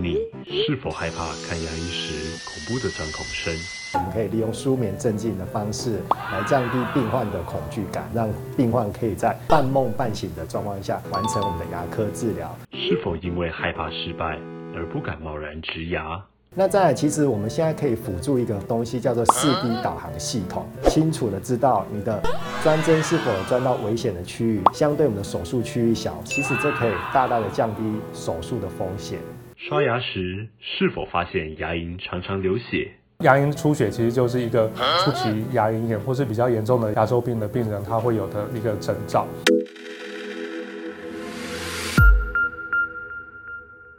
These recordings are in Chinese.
你是否害怕看牙医时恐怖的钻孔声？我们可以利用舒眠镇静的方式来降低病患的恐惧感，让病患可以在半梦半醒的状况下完成我们的牙科治疗。是否因为害怕失败而不敢贸然植牙？那再来，其实我们现在可以辅助一个东西，叫做四 D 导航系统，清楚的知道你的钻针是否有钻到危险的区域，相对我们的手术区域小，其实这可以大大的降低手术的风险。刷牙时是否发现牙龈常常流血？牙龈出血其实就是一个初期牙龈炎或是比较严重的牙周病的病人他会有的一个征兆。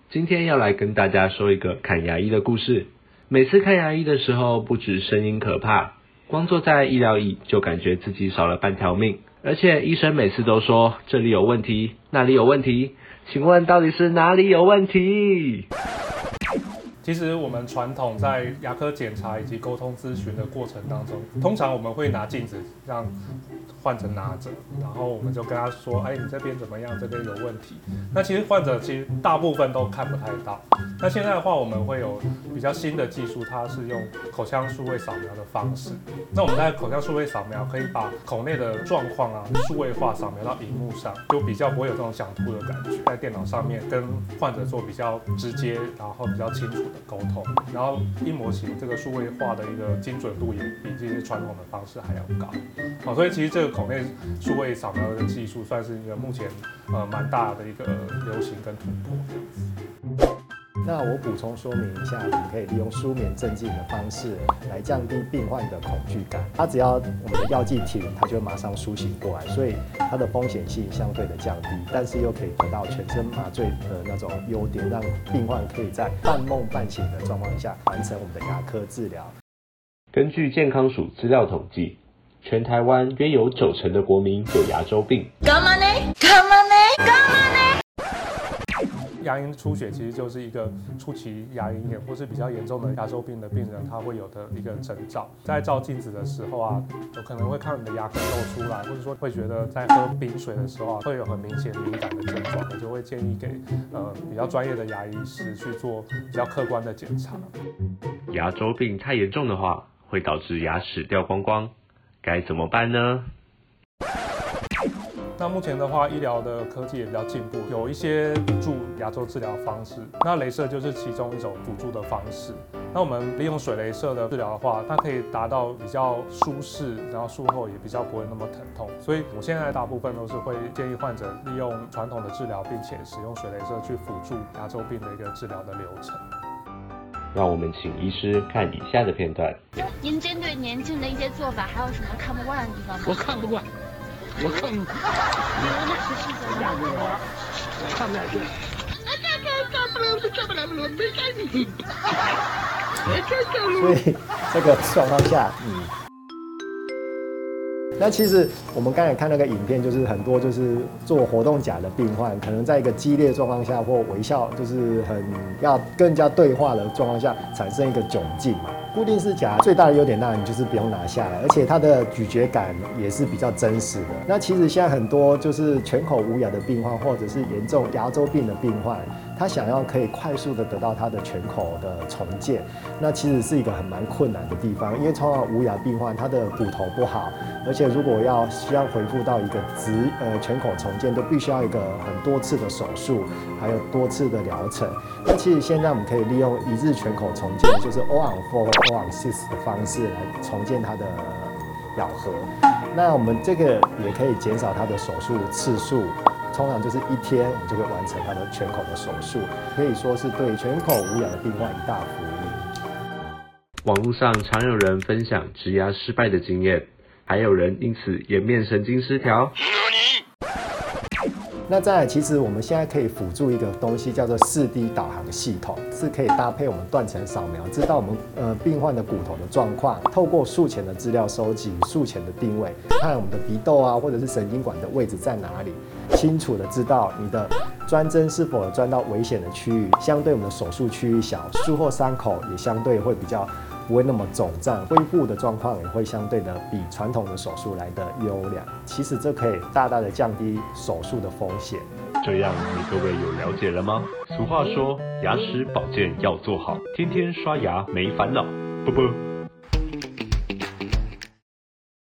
今天要来跟大家说一个看牙医的故事。每次看牙医的时候，不止声音可怕，光坐在医疗椅就感觉自己少了半条命，而且医生每次都说这里有问题，那里有问题。请问到底是哪里有问题？其实我们传统在牙科检查以及沟通咨询的过程当中，通常我们会拿镜子让患者拿着，然后我们就跟他说：“哎，你这边怎么样？这边有问题。”那其实患者其实大部分都看不太到。那现在的话，我们会有比较新的技术，它是用口腔数位扫描的方式。那我们在口腔数位扫描可以把口内的状况啊数位化扫描到荧幕上，就比较不会有这种想吐的感觉。在电脑上面跟患者做比较直接，然后比较清楚的沟通。然后一模型这个数位化的一个精准度也比这些传统的方式还要高。好，所以其实这个口内数位扫描的技术算是一个目前呃蛮大的一个流行跟突破这样子。那我补充说明一下，我们可以利用舒眠镇静的方式来降低病患的恐惧感。它只要我们的药剂停，它就会马上苏醒过来，所以它的风险性相对的降低，但是又可以得到全身麻醉的那种优点，让病患可以在半梦半醒的状况下完成我们的牙科治疗。根据健康署资料统计，全台湾约有九成的国民有牙周病。干嘛呢？干嘛呢？干嘛呢？牙龈出血其实就是一个初期牙龈炎或是比较严重的牙周病的病人，他会有的一个征兆。在照镜子的时候啊，有可能会看你的牙根露出来，或者说会觉得在喝冰水的时候啊，会有很明显敏感的症状，我就会建议给呃比较专业的牙医师去做比较客观的检查。牙周病太严重的话，会导致牙齿掉光光，该怎么办呢？那目前的话，医疗的科技也比较进步，有一些辅助牙周治疗方式。那镭射就是其中一种辅助的方式。那我们利用水镭射的治疗的话，它可以达到比较舒适，然后术后也比较不会那么疼痛。所以我现在大部分都是会建议患者利用传统的治疗，并且使用水镭射去辅助牙周病的一个治疗的流程。让我们请医师看以下的片段。您针对年轻的一些做法，还有什么看不惯的地方吗？我看不惯。我看，你哪是是怎样的？看。不下去。所以这个状况下，嗯，那其实我们刚才看那个影片，就是很多就是做活动假的病患，可能在一个激烈状况下或微笑，就是很要跟人家对话的状况下，产生一个窘境嘛。固定式夹最大的优点当然就是不用拿下来，而且它的咀嚼感也是比较真实的。那其实现在很多就是全口无牙的病患，或者是严重牙周病的病患，他想要可以快速的得到他的全口的重建，那其实是一个很蛮困难的地方，因为通常无牙病患他的骨头不好，而且如果要需要恢复到一个直呃全口重建，都必须要一个很多次的手术，还有多次的疗程。那其实现在我们可以利用一日全口重建，就是 on four。往 six 的方式来重建他的咬合，那我们这个也可以减少它的手术次数，通常就是一天我们就会完成他的全口的手术，可以说是对全口无氧的病患一大福利。网络上常有人分享植牙失败的经验，还有人因此颜面神经失调。那再来，其实我们现在可以辅助一个东西，叫做四 D 导航系统，是可以搭配我们断层扫描，知道我们呃病患的骨头的状况，透过术前的资料收集、术前的定位，看我们的鼻窦啊，或者是神经管的位置在哪里，清楚的知道你的钻针是否有钻到危险的区域，相对我们的手术区域小，术后伤口也相对会比较。不会那么肿胀，恢复的状况也会相对的比传统的手术来的优良。其实这可以大大的降低手术的风险。这样你各位有了解了吗？俗话说，牙齿保健要做好，天天刷牙没烦恼。啵啵。